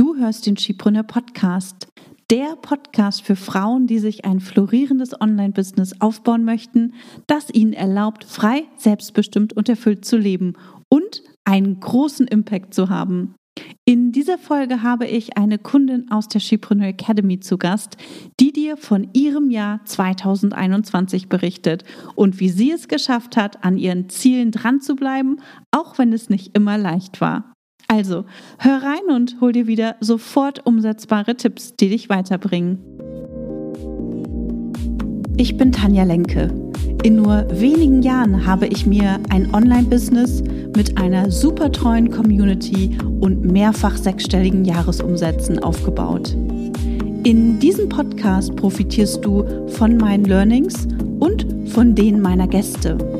Du hörst den Skipreneur Podcast, der Podcast für Frauen, die sich ein florierendes Online-Business aufbauen möchten, das ihnen erlaubt, frei, selbstbestimmt und erfüllt zu leben und einen großen Impact zu haben. In dieser Folge habe ich eine Kundin aus der Skipreneur Academy zu Gast, die dir von ihrem Jahr 2021 berichtet und wie sie es geschafft hat, an ihren Zielen dran zu bleiben, auch wenn es nicht immer leicht war. Also, hör rein und hol dir wieder sofort umsetzbare Tipps, die dich weiterbringen. Ich bin Tanja Lenke. In nur wenigen Jahren habe ich mir ein Online-Business mit einer super treuen Community und mehrfach sechsstelligen Jahresumsätzen aufgebaut. In diesem Podcast profitierst du von meinen Learnings und von denen meiner Gäste.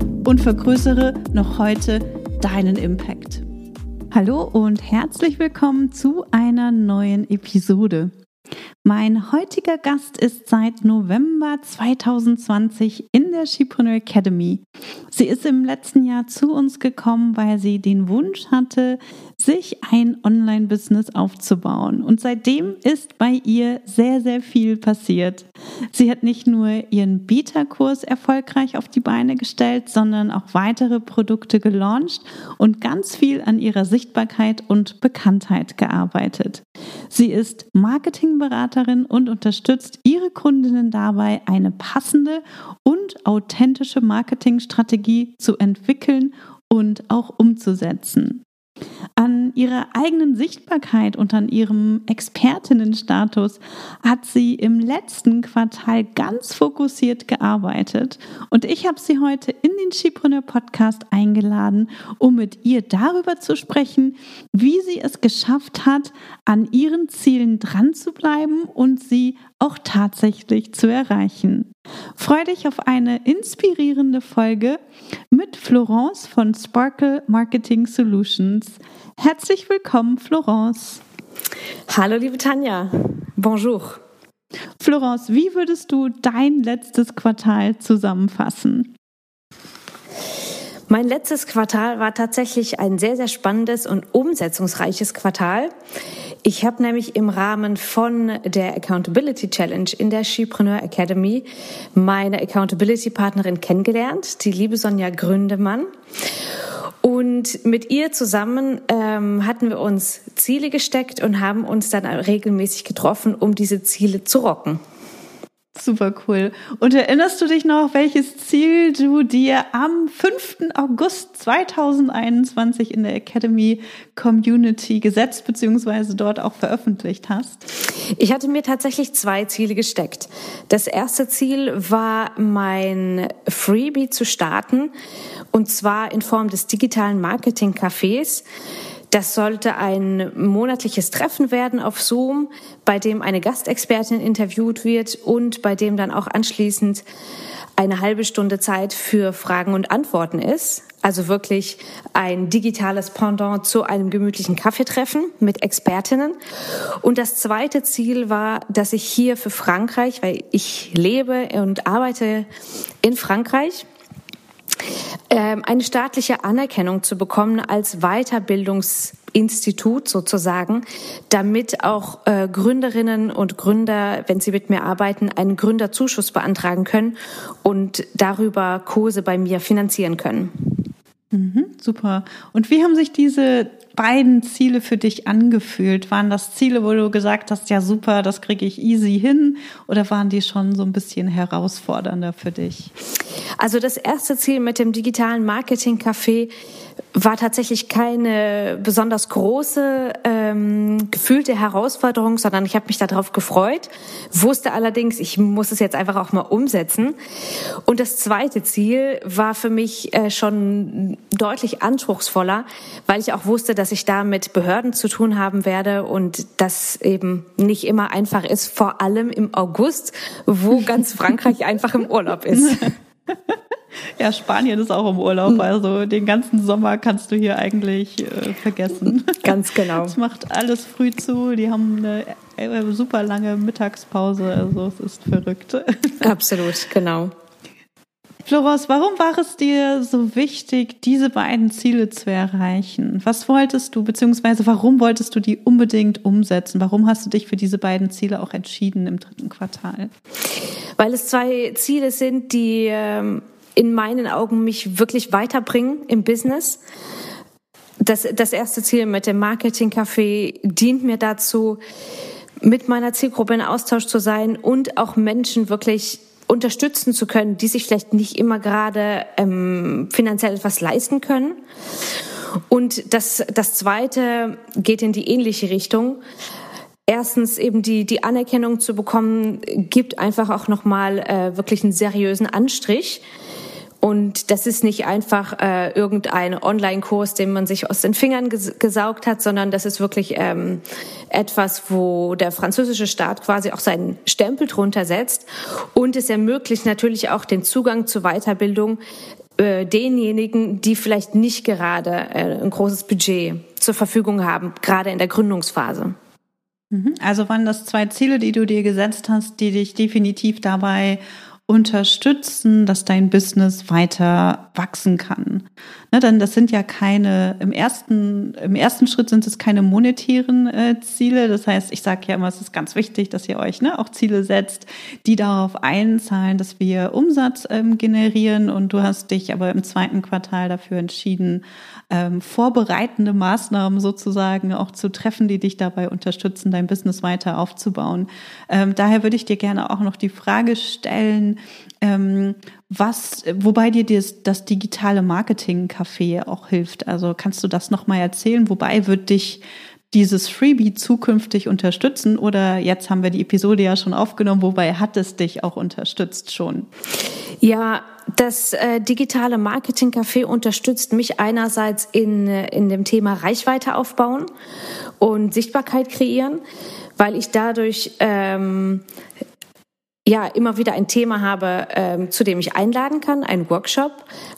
und vergrößere noch heute deinen Impact. Hallo und herzlich willkommen zu einer neuen Episode. Mein heutiger Gast ist seit November 2020 in der Skipreneur Academy. Sie ist im letzten Jahr zu uns gekommen, weil sie den Wunsch hatte, sich ein Online-Business aufzubauen. Und seitdem ist bei ihr sehr, sehr viel passiert. Sie hat nicht nur ihren Beta-Kurs erfolgreich auf die Beine gestellt, sondern auch weitere Produkte gelauncht und ganz viel an ihrer Sichtbarkeit und Bekanntheit gearbeitet. Sie ist Marketingberaterin und unterstützt ihre Kundinnen dabei, eine passende und authentische Marketingstrategie zu entwickeln und auch umzusetzen. An ihrer eigenen Sichtbarkeit und an ihrem Expertinnenstatus hat sie im letzten Quartal ganz fokussiert gearbeitet. Und ich habe sie heute in den Skipreneur Podcast eingeladen, um mit ihr darüber zu sprechen, wie sie es geschafft hat, an ihren Zielen dran zu bleiben und sie auch tatsächlich zu erreichen. Freu dich auf eine inspirierende Folge mit Florence von Sparkle Marketing Solutions. Herzlich willkommen, Florence. Hallo, liebe Tanja. Bonjour. Florence, wie würdest du dein letztes Quartal zusammenfassen? Mein letztes Quartal war tatsächlich ein sehr, sehr spannendes und umsetzungsreiches Quartal. Ich habe nämlich im Rahmen von der Accountability Challenge in der Skipreneur Academy meine Accountability Partnerin kennengelernt, die liebe Sonja Gründemann. Und mit ihr zusammen ähm, hatten wir uns Ziele gesteckt und haben uns dann regelmäßig getroffen, um diese Ziele zu rocken. Super cool. Und erinnerst du dich noch, welches Ziel du dir am 5. August 2021 in der Academy Community gesetzt bzw. dort auch veröffentlicht hast? Ich hatte mir tatsächlich zwei Ziele gesteckt. Das erste Ziel war, mein Freebie zu starten und zwar in Form des digitalen Marketing-Cafés das sollte ein monatliches Treffen werden auf Zoom, bei dem eine Gastexpertin interviewt wird und bei dem dann auch anschließend eine halbe Stunde Zeit für Fragen und Antworten ist. Also wirklich ein digitales Pendant zu einem gemütlichen Kaffeetreffen mit Expertinnen. Und das zweite Ziel war, dass ich hier für Frankreich, weil ich lebe und arbeite in Frankreich, eine staatliche Anerkennung zu bekommen als Weiterbildungsinstitut sozusagen, damit auch äh, Gründerinnen und Gründer, wenn sie mit mir arbeiten, einen Gründerzuschuss beantragen können und darüber Kurse bei mir finanzieren können. Mhm, super. Und wie haben sich diese beiden Ziele für dich angefühlt? Waren das Ziele, wo du gesagt hast, ja super, das kriege ich easy hin? Oder waren die schon so ein bisschen herausfordernder für dich? Also das erste Ziel mit dem digitalen Marketing-Café war tatsächlich keine besonders große ähm, gefühlte Herausforderung, sondern ich habe mich darauf gefreut, wusste allerdings, ich muss es jetzt einfach auch mal umsetzen. Und das zweite Ziel war für mich äh, schon deutlich anspruchsvoller, weil ich auch wusste, dass ich da mit Behörden zu tun haben werde und das eben nicht immer einfach ist, vor allem im August, wo ganz Frankreich einfach im Urlaub ist. Ja, Spanien ist auch im Urlaub. Hm. Also den ganzen Sommer kannst du hier eigentlich äh, vergessen. Ganz genau. Es macht alles früh zu. Die haben eine äh, super lange Mittagspause. Also es ist verrückt. Absolut, genau. Florence, warum war es dir so wichtig, diese beiden Ziele zu erreichen? Was wolltest du, beziehungsweise warum wolltest du die unbedingt umsetzen? Warum hast du dich für diese beiden Ziele auch entschieden im dritten Quartal? Weil es zwei Ziele sind, die ähm, in meinen Augen mich wirklich weiterbringen im Business. Das, das erste Ziel mit dem Marketing-Café dient mir dazu, mit meiner Zielgruppe in Austausch zu sein und auch Menschen wirklich unterstützen zu können, die sich vielleicht nicht immer gerade ähm, finanziell etwas leisten können. Und das, das Zweite geht in die ähnliche Richtung. Erstens eben die, die Anerkennung zu bekommen, gibt einfach auch nochmal äh, wirklich einen seriösen Anstrich und das ist nicht einfach äh, irgendein Online-Kurs, den man sich aus den Fingern ges gesaugt hat, sondern das ist wirklich ähm, etwas, wo der französische Staat quasi auch seinen Stempel drunter setzt. Und es ermöglicht natürlich auch den Zugang zur Weiterbildung äh, denjenigen, die vielleicht nicht gerade äh, ein großes Budget zur Verfügung haben, gerade in der Gründungsphase. Mhm. Also waren das zwei Ziele, die du dir gesetzt hast, die dich definitiv dabei unterstützen, dass dein Business weiter wachsen kann. Ne, denn das sind ja keine, im ersten, im ersten Schritt sind es keine monetären äh, Ziele. Das heißt, ich sage ja immer, es ist ganz wichtig, dass ihr euch ne, auch Ziele setzt, die darauf einzahlen, dass wir Umsatz ähm, generieren. Und du hast dich aber im zweiten Quartal dafür entschieden, ähm, vorbereitende Maßnahmen sozusagen auch zu treffen, die dich dabei unterstützen, dein Business weiter aufzubauen. Ähm, daher würde ich dir gerne auch noch die Frage stellen, ähm, was, wobei dir das, das digitale Marketing-Café auch hilft. Also kannst du das nochmal erzählen? Wobei wird dich dieses Freebie zukünftig unterstützen? Oder jetzt haben wir die Episode ja schon aufgenommen, wobei hat es dich auch unterstützt schon? Ja, das äh, digitale Marketing Café unterstützt mich einerseits in, äh, in dem Thema Reichweite aufbauen und Sichtbarkeit kreieren, weil ich dadurch ähm, ja immer wieder ein Thema habe, ähm, zu dem ich einladen kann, ein Workshop,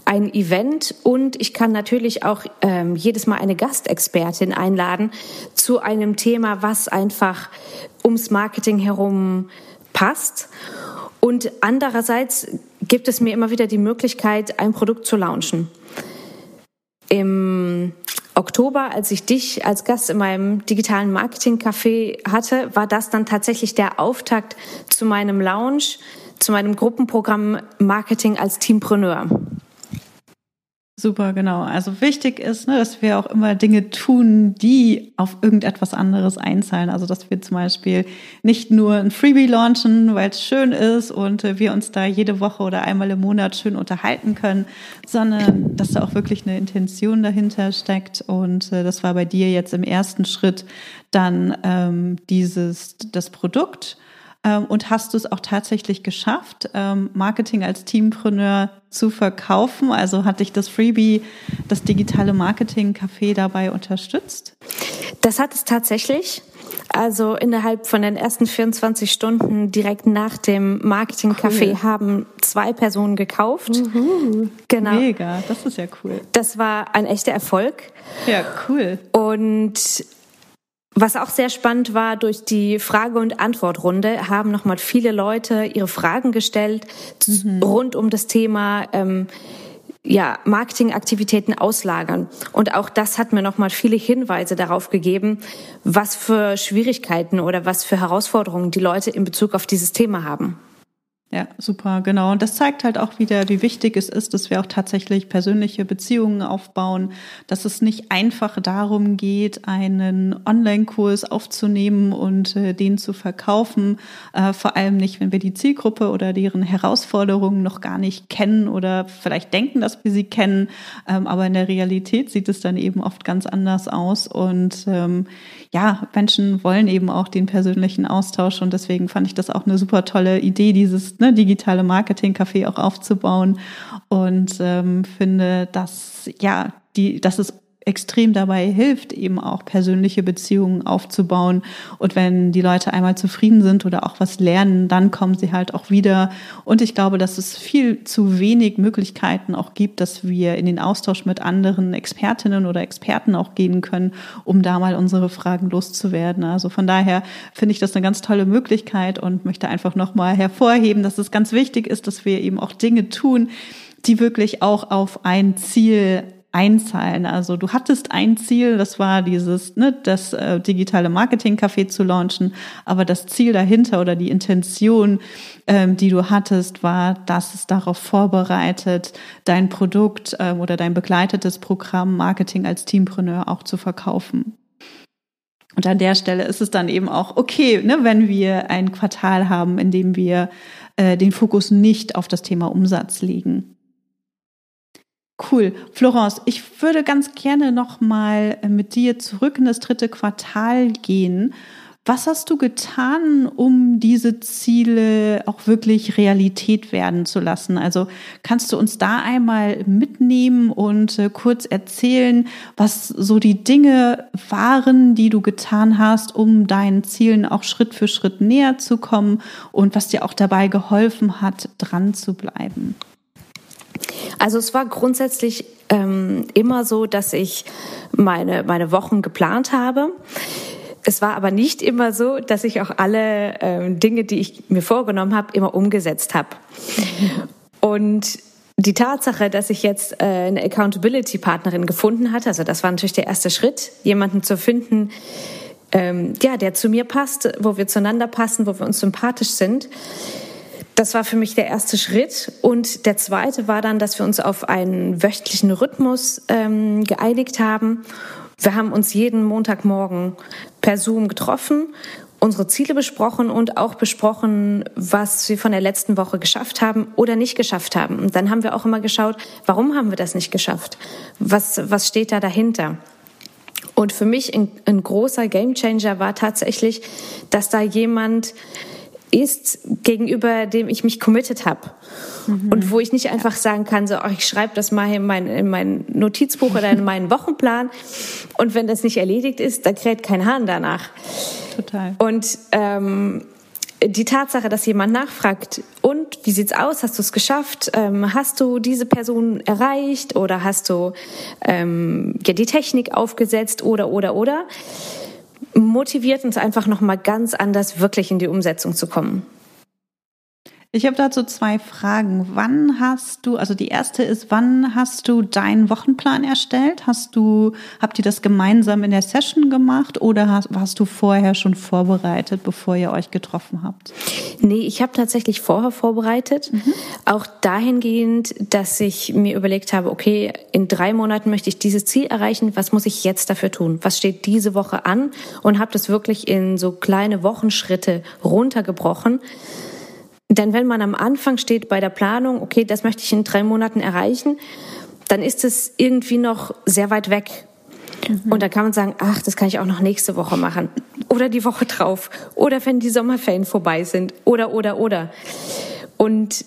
ein Event und ich kann natürlich auch ähm, jedes Mal eine Gastexpertin einladen zu einem Thema, was einfach ums Marketing herum passt. Und andererseits gibt es mir immer wieder die Möglichkeit, ein Produkt zu launchen. Im Oktober, als ich dich als Gast in meinem digitalen Marketing-Café hatte, war das dann tatsächlich der Auftakt zu meinem Launch, zu meinem Gruppenprogramm Marketing als Teampreneur. Super, genau. Also wichtig ist, ne, dass wir auch immer Dinge tun, die auf irgendetwas anderes einzahlen. Also dass wir zum Beispiel nicht nur ein Freebie launchen, weil es schön ist und äh, wir uns da jede Woche oder einmal im Monat schön unterhalten können, sondern dass da auch wirklich eine Intention dahinter steckt. Und äh, das war bei dir jetzt im ersten Schritt dann ähm, dieses das Produkt ähm, und hast du es auch tatsächlich geschafft, ähm, Marketing als Teampreneur zu verkaufen? Also hat dich das Freebie, das digitale Marketing-Café dabei unterstützt? Das hat es tatsächlich. Also innerhalb von den ersten 24 Stunden direkt nach dem Marketing-Café cool. haben zwei Personen gekauft. Uhu. Genau. Mega, das ist ja cool. Das war ein echter Erfolg. Ja, cool. Und was auch sehr spannend war, durch die Frage- und Antwortrunde haben nochmal viele Leute ihre Fragen gestellt mhm. rund um das Thema ähm, ja, Marketingaktivitäten auslagern. Und auch das hat mir nochmal viele Hinweise darauf gegeben, was für Schwierigkeiten oder was für Herausforderungen die Leute in Bezug auf dieses Thema haben. Ja, super, genau. Und das zeigt halt auch wieder, wie wichtig es ist, dass wir auch tatsächlich persönliche Beziehungen aufbauen, dass es nicht einfach darum geht, einen Online-Kurs aufzunehmen und äh, den zu verkaufen. Äh, vor allem nicht, wenn wir die Zielgruppe oder deren Herausforderungen noch gar nicht kennen oder vielleicht denken, dass wir sie kennen. Ähm, aber in der Realität sieht es dann eben oft ganz anders aus. Und ähm, ja, Menschen wollen eben auch den persönlichen Austausch. Und deswegen fand ich das auch eine super tolle Idee, dieses ne, digitale Marketing-Café auch aufzubauen und ähm, finde, dass ja, die, dass es extrem dabei hilft, eben auch persönliche Beziehungen aufzubauen. Und wenn die Leute einmal zufrieden sind oder auch was lernen, dann kommen sie halt auch wieder. Und ich glaube, dass es viel zu wenig Möglichkeiten auch gibt, dass wir in den Austausch mit anderen Expertinnen oder Experten auch gehen können, um da mal unsere Fragen loszuwerden. Also von daher finde ich das eine ganz tolle Möglichkeit und möchte einfach nochmal hervorheben, dass es ganz wichtig ist, dass wir eben auch Dinge tun, die wirklich auch auf ein Ziel einzahlen. Also du hattest ein Ziel, das war dieses, ne, das äh, digitale Marketing-Café zu launchen, aber das Ziel dahinter oder die Intention, ähm, die du hattest, war, dass es darauf vorbereitet, dein Produkt ähm, oder dein begleitetes Programm Marketing als Teampreneur auch zu verkaufen. Und an der Stelle ist es dann eben auch okay, ne, wenn wir ein Quartal haben, in dem wir äh, den Fokus nicht auf das Thema Umsatz legen. Cool. Florence, ich würde ganz gerne noch mal äh, mit dir zurück in das dritte Quartal gehen. Was hast du getan, um diese Ziele auch wirklich Realität werden zu lassen? Also kannst du uns da einmal mitnehmen und äh, kurz erzählen, was so die Dinge waren, die du getan hast, um deinen Zielen auch Schritt für Schritt näher zu kommen und was dir auch dabei geholfen hat, dran zu bleiben? Also es war grundsätzlich ähm, immer so, dass ich meine, meine Wochen geplant habe. Es war aber nicht immer so, dass ich auch alle ähm, Dinge, die ich mir vorgenommen habe, immer umgesetzt habe. Und die Tatsache, dass ich jetzt äh, eine Accountability-Partnerin gefunden hatte, also das war natürlich der erste Schritt, jemanden zu finden, ähm, ja, der zu mir passt, wo wir zueinander passen, wo wir uns sympathisch sind. Das war für mich der erste Schritt. Und der zweite war dann, dass wir uns auf einen wöchentlichen Rhythmus ähm, geeinigt haben. Wir haben uns jeden Montagmorgen per Zoom getroffen, unsere Ziele besprochen und auch besprochen, was wir von der letzten Woche geschafft haben oder nicht geschafft haben. Und dann haben wir auch immer geschaut, warum haben wir das nicht geschafft? Was, was steht da dahinter? Und für mich ein, ein großer Gamechanger war tatsächlich, dass da jemand ist, gegenüber dem ich mich committed habe. Mhm. Und wo ich nicht einfach sagen kann, so, oh, ich schreibe das mal in mein, in mein Notizbuch oder in meinen Wochenplan. Und wenn das nicht erledigt ist, dann kräht kein Hahn danach. Total. Und ähm, die Tatsache, dass jemand nachfragt, und wie sieht's aus? Hast du es geschafft? Ähm, hast du diese Person erreicht oder hast du ähm, ja die Technik aufgesetzt oder oder oder? Motiviert uns einfach nochmal ganz anders wirklich in die Umsetzung zu kommen. Ich habe dazu zwei Fragen. Wann hast du, also die erste ist, wann hast du deinen Wochenplan erstellt? Hast du, habt ihr das gemeinsam in der Session gemacht oder hast, hast du vorher schon vorbereitet, bevor ihr euch getroffen habt? Nee, ich habe tatsächlich vorher vorbereitet. Mhm. Auch dahingehend, dass ich mir überlegt habe, okay, in drei Monaten möchte ich dieses Ziel erreichen. Was muss ich jetzt dafür tun? Was steht diese Woche an? Und habe das wirklich in so kleine Wochenschritte runtergebrochen denn wenn man am Anfang steht bei der Planung, okay, das möchte ich in drei Monaten erreichen, dann ist es irgendwie noch sehr weit weg. Mhm. Und da kann man sagen, ach, das kann ich auch noch nächste Woche machen. Oder die Woche drauf. Oder wenn die Sommerferien vorbei sind. Oder, oder, oder. Und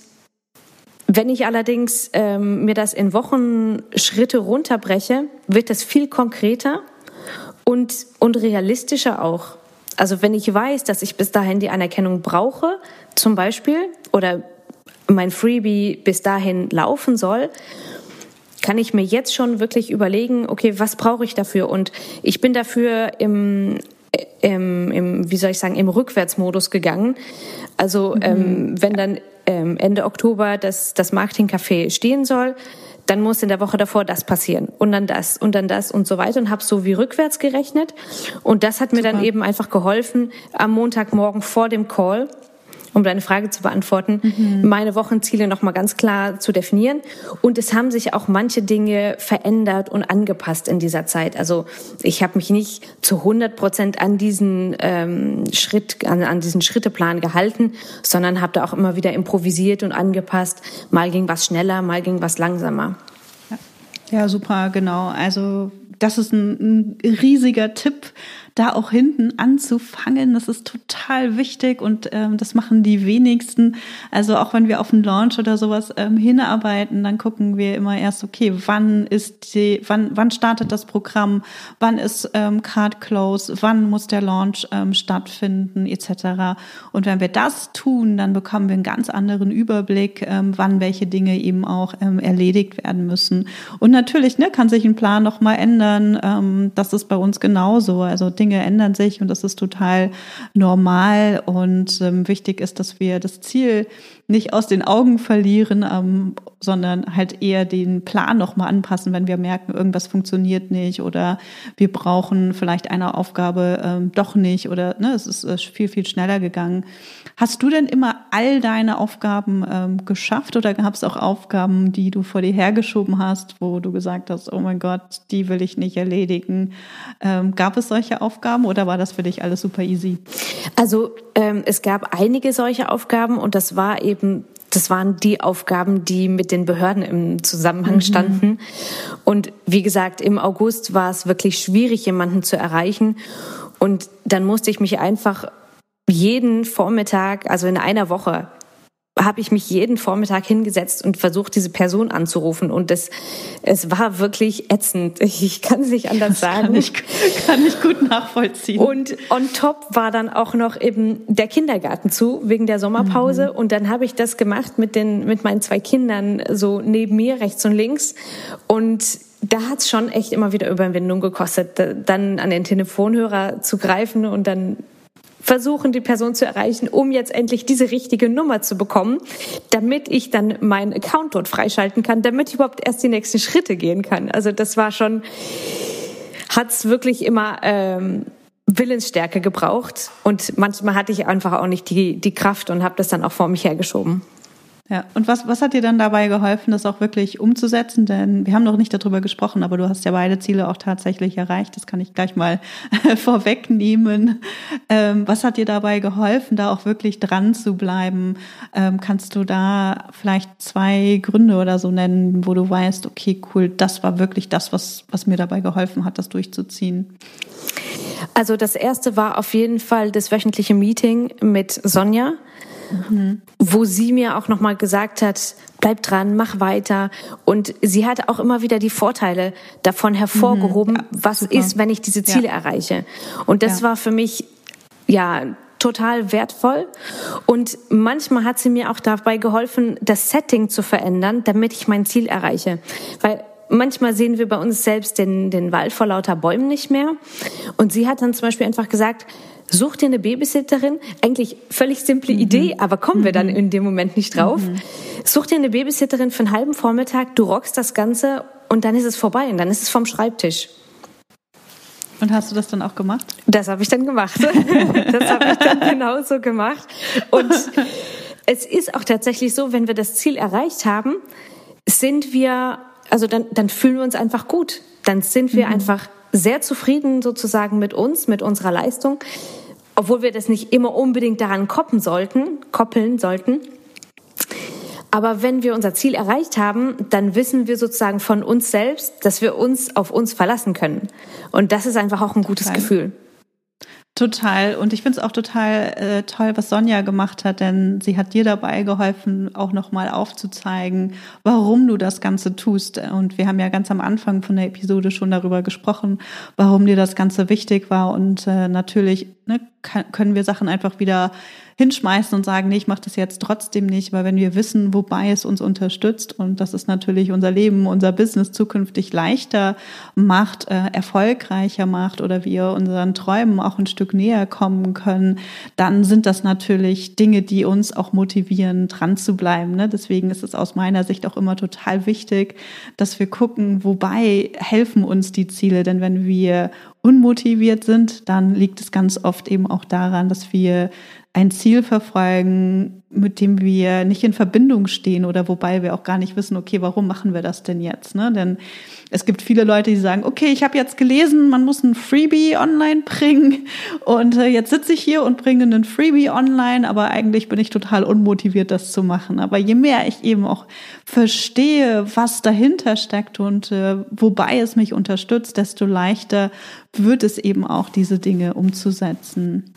wenn ich allerdings ähm, mir das in Wochenschritte runterbreche, wird das viel konkreter und, und realistischer auch. Also wenn ich weiß, dass ich bis dahin die Anerkennung brauche, zum Beispiel, oder mein Freebie bis dahin laufen soll, kann ich mir jetzt schon wirklich überlegen, okay, was brauche ich dafür? Und ich bin dafür im, im, im wie soll ich sagen, im Rückwärtsmodus gegangen. Also mhm. ähm, wenn dann ähm, Ende Oktober das, das Marketingcafé stehen soll, dann muss in der Woche davor das passieren und dann das und dann das und so weiter und habe so wie rückwärts gerechnet und das hat mir Super. dann eben einfach geholfen am Montagmorgen vor dem Call um deine Frage zu beantworten, mhm. meine Wochenziele nochmal ganz klar zu definieren. Und es haben sich auch manche Dinge verändert und angepasst in dieser Zeit. Also ich habe mich nicht zu 100 Prozent an diesen ähm, Schritt, an, an diesen Schritteplan gehalten, sondern habe da auch immer wieder improvisiert und angepasst. Mal ging was schneller, mal ging was langsamer. Ja, super, genau. Also das ist ein, ein riesiger Tipp, da auch hinten anzufangen. Das ist total wichtig und ähm, das machen die wenigsten. Also auch wenn wir auf einen Launch oder sowas ähm, hinarbeiten, dann gucken wir immer erst, okay, wann ist die, wann, wann startet das Programm, wann ist ähm, Card Close, wann muss der Launch ähm, stattfinden, etc. Und wenn wir das tun, dann bekommen wir einen ganz anderen Überblick, ähm, wann welche Dinge eben auch ähm, erledigt werden müssen. Und natürlich ne, kann sich ein Plan noch mal ändern. Ähm, das ist bei uns genauso. Also Dinge Dinge ändern sich und das ist total normal und ähm, wichtig ist, dass wir das Ziel nicht aus den Augen verlieren, ähm, sondern halt eher den Plan nochmal anpassen, wenn wir merken, irgendwas funktioniert nicht oder wir brauchen vielleicht eine Aufgabe ähm, doch nicht oder ne, es ist äh, viel, viel schneller gegangen. Hast du denn immer all deine Aufgaben ähm, geschafft oder gab es auch Aufgaben, die du vor dir hergeschoben hast, wo du gesagt hast, oh mein Gott, die will ich nicht erledigen? Ähm, gab es solche Aufgaben oder war das für dich alles super easy? Also ähm, es gab einige solche Aufgaben und das war eben das waren die Aufgaben, die mit den Behörden im Zusammenhang mhm. standen. Und wie gesagt, im August war es wirklich schwierig, jemanden zu erreichen. Und dann musste ich mich einfach jeden Vormittag, also in einer Woche, habe ich mich jeden Vormittag hingesetzt und versucht, diese Person anzurufen. Und das, es war wirklich ätzend. Ich kann es nicht anders sagen. Kann ich, kann ich gut nachvollziehen. Und on top war dann auch noch eben der Kindergarten zu, wegen der Sommerpause. Mhm. Und dann habe ich das gemacht mit den, mit meinen zwei Kindern so neben mir, rechts und links. Und da hat's schon echt immer wieder Überwindung gekostet, dann an den Telefonhörer zu greifen und dann versuchen, die Person zu erreichen, um jetzt endlich diese richtige Nummer zu bekommen, damit ich dann meinen Account dort freischalten kann, damit ich überhaupt erst die nächsten Schritte gehen kann. Also das war schon, hat's wirklich immer ähm, Willensstärke gebraucht und manchmal hatte ich einfach auch nicht die, die Kraft und habe das dann auch vor mich hergeschoben. Ja, und was, was hat dir dann dabei geholfen, das auch wirklich umzusetzen? Denn wir haben noch nicht darüber gesprochen, aber du hast ja beide Ziele auch tatsächlich erreicht. Das kann ich gleich mal vorwegnehmen. Ähm, was hat dir dabei geholfen, da auch wirklich dran zu bleiben? Ähm, kannst du da vielleicht zwei Gründe oder so nennen, wo du weißt, okay, cool, das war wirklich das, was, was mir dabei geholfen hat, das durchzuziehen? Also das erste war auf jeden Fall das wöchentliche Meeting mit Sonja mhm. wo sie mir auch nochmal gesagt hat, bleib dran, mach weiter. Und sie hat auch immer wieder die Vorteile davon hervorgehoben, mhm. ja, was super. ist, wenn ich diese Ziele ja. erreiche. Und das ja. war für mich, ja, total wertvoll. Und manchmal hat sie mir auch dabei geholfen, das Setting zu verändern, damit ich mein Ziel erreiche. Weil manchmal sehen wir bei uns selbst den, den Wald vor lauter Bäumen nicht mehr. Und sie hat dann zum Beispiel einfach gesagt, such dir eine Babysitterin. Eigentlich völlig simple mhm. Idee, aber kommen wir dann mhm. in dem Moment nicht drauf. Mhm. Such dir eine Babysitterin für einen halben Vormittag, du rockst das Ganze und dann ist es vorbei und dann ist es vom Schreibtisch. Und hast du das dann auch gemacht? Das habe ich dann gemacht. das habe ich dann genauso gemacht. Und es ist auch tatsächlich so, wenn wir das Ziel erreicht haben, sind wir, also dann, dann fühlen wir uns einfach gut. Dann sind wir mhm. einfach sehr zufrieden sozusagen mit uns, mit unserer Leistung, obwohl wir das nicht immer unbedingt daran koppeln sollten, koppeln sollten. Aber wenn wir unser Ziel erreicht haben, dann wissen wir sozusagen von uns selbst, dass wir uns auf uns verlassen können. Und das ist einfach auch ein gutes Nein. Gefühl. Total. Und ich finde es auch total äh, toll, was Sonja gemacht hat, denn sie hat dir dabei geholfen, auch nochmal aufzuzeigen, warum du das Ganze tust. Und wir haben ja ganz am Anfang von der Episode schon darüber gesprochen, warum dir das Ganze wichtig war. Und äh, natürlich ne, kann, können wir Sachen einfach wieder hinschmeißen und sagen, nee, ich mache das jetzt trotzdem nicht, weil wenn wir wissen, wobei es uns unterstützt und das ist natürlich unser Leben, unser Business zukünftig leichter macht, äh, erfolgreicher macht oder wir unseren Träumen auch ein Stück näher kommen können, dann sind das natürlich Dinge, die uns auch motivieren, dran zu bleiben. Ne? Deswegen ist es aus meiner Sicht auch immer total wichtig, dass wir gucken, wobei helfen uns die Ziele, denn wenn wir unmotiviert sind, dann liegt es ganz oft eben auch daran, dass wir ein Ziel verfolgen, mit dem wir nicht in Verbindung stehen oder wobei wir auch gar nicht wissen, okay, warum machen wir das denn jetzt? Ne? Denn es gibt viele Leute, die sagen, okay, ich habe jetzt gelesen, man muss ein Freebie online bringen und äh, jetzt sitze ich hier und bringe einen Freebie online, aber eigentlich bin ich total unmotiviert, das zu machen. Aber je mehr ich eben auch verstehe, was dahinter steckt und äh, wobei es mich unterstützt, desto leichter wird es eben auch, diese Dinge umzusetzen.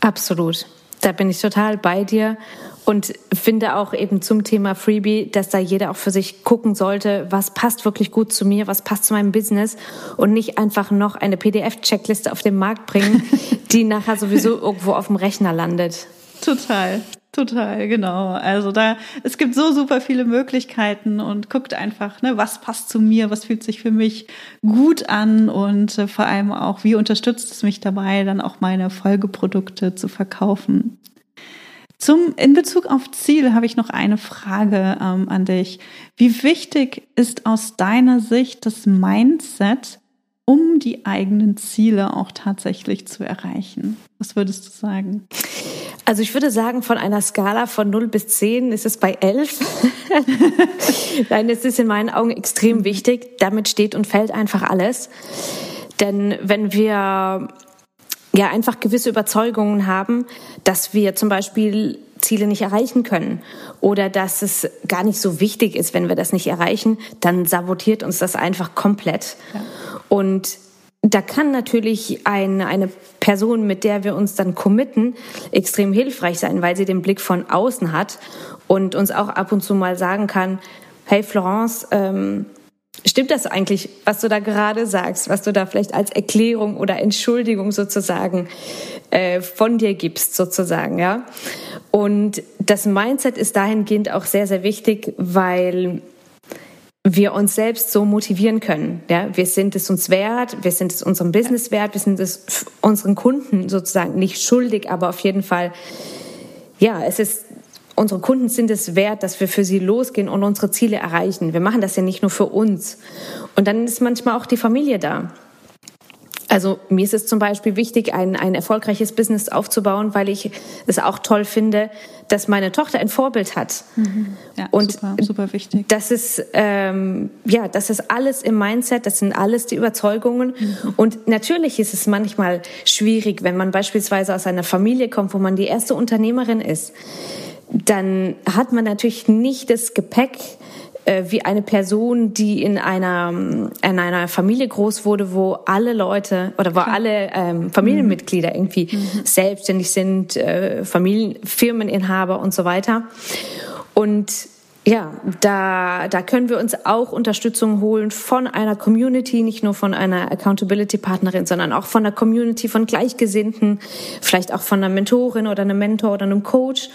Absolut. Da bin ich total bei dir und finde auch eben zum Thema Freebie, dass da jeder auch für sich gucken sollte, was passt wirklich gut zu mir, was passt zu meinem Business und nicht einfach noch eine PDF-Checkliste auf den Markt bringen, die nachher sowieso irgendwo auf dem Rechner landet. Total. Total, genau. Also da, es gibt so super viele Möglichkeiten und guckt einfach, ne, was passt zu mir, was fühlt sich für mich gut an und äh, vor allem auch, wie unterstützt es mich dabei, dann auch meine Folgeprodukte zu verkaufen. Zum, in Bezug auf Ziel habe ich noch eine Frage ähm, an dich. Wie wichtig ist aus deiner Sicht das Mindset, um die eigenen Ziele auch tatsächlich zu erreichen? Was würdest du sagen? Also ich würde sagen, von einer Skala von 0 bis 10 ist es bei 11. Nein, es ist in meinen Augen extrem wichtig. Damit steht und fällt einfach alles. Denn wenn wir ja einfach gewisse Überzeugungen haben, dass wir zum Beispiel Ziele nicht erreichen können oder dass es gar nicht so wichtig ist, wenn wir das nicht erreichen, dann sabotiert uns das einfach komplett. Ja. Und da kann natürlich ein, eine Person, mit der wir uns dann committen, extrem hilfreich sein, weil sie den Blick von außen hat und uns auch ab und zu mal sagen kann, hey Florence, ähm, Stimmt das eigentlich, was du da gerade sagst, was du da vielleicht als Erklärung oder Entschuldigung sozusagen äh, von dir gibst, sozusagen, ja? Und das Mindset ist dahingehend auch sehr, sehr wichtig, weil wir uns selbst so motivieren können. Ja, wir sind es uns wert, wir sind es unserem Business wert, wir sind es unseren Kunden sozusagen nicht schuldig, aber auf jeden Fall, ja, es ist unsere Kunden sind es wert, dass wir für sie losgehen und unsere Ziele erreichen. Wir machen das ja nicht nur für uns. Und dann ist manchmal auch die Familie da. Also mir ist es zum Beispiel wichtig, ein, ein erfolgreiches Business aufzubauen, weil ich es auch toll finde, dass meine Tochter ein Vorbild hat. Mhm. Ja, und super, super wichtig. Das ist ähm, ja, das ist alles im Mindset, das sind alles die Überzeugungen. Mhm. Und natürlich ist es manchmal schwierig, wenn man beispielsweise aus einer Familie kommt, wo man die erste Unternehmerin ist dann hat man natürlich nicht das Gepäck äh, wie eine Person, die in einer in einer Familie groß wurde, wo alle Leute oder wo Klar. alle ähm, Familienmitglieder mhm. irgendwie mhm. selbstständig sind, äh, Familien, Firmeninhaber und so weiter. Und ja, da, da können wir uns auch Unterstützung holen von einer Community, nicht nur von einer Accountability-Partnerin, sondern auch von einer Community von Gleichgesinnten, vielleicht auch von einer Mentorin oder einem Mentor oder einem Coach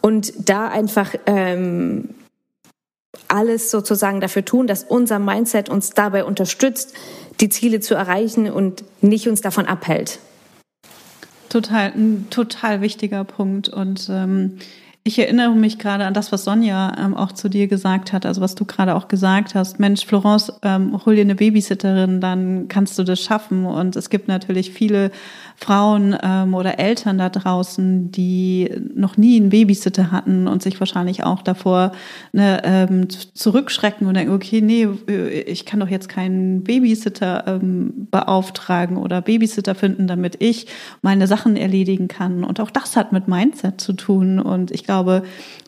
und da einfach ähm, alles sozusagen dafür tun, dass unser Mindset uns dabei unterstützt, die Ziele zu erreichen und nicht uns davon abhält. Total, ein total wichtiger Punkt und ähm ich erinnere mich gerade an das, was Sonja ähm, auch zu dir gesagt hat, also was du gerade auch gesagt hast. Mensch, Florence, ähm, hol dir eine Babysitterin, dann kannst du das schaffen. Und es gibt natürlich viele Frauen ähm, oder Eltern da draußen, die noch nie einen Babysitter hatten und sich wahrscheinlich auch davor ne, ähm, zurückschrecken und denken, okay, nee, äh, ich kann doch jetzt keinen Babysitter ähm, beauftragen oder Babysitter finden, damit ich meine Sachen erledigen kann. Und auch das hat mit Mindset zu tun. Und ich glaube,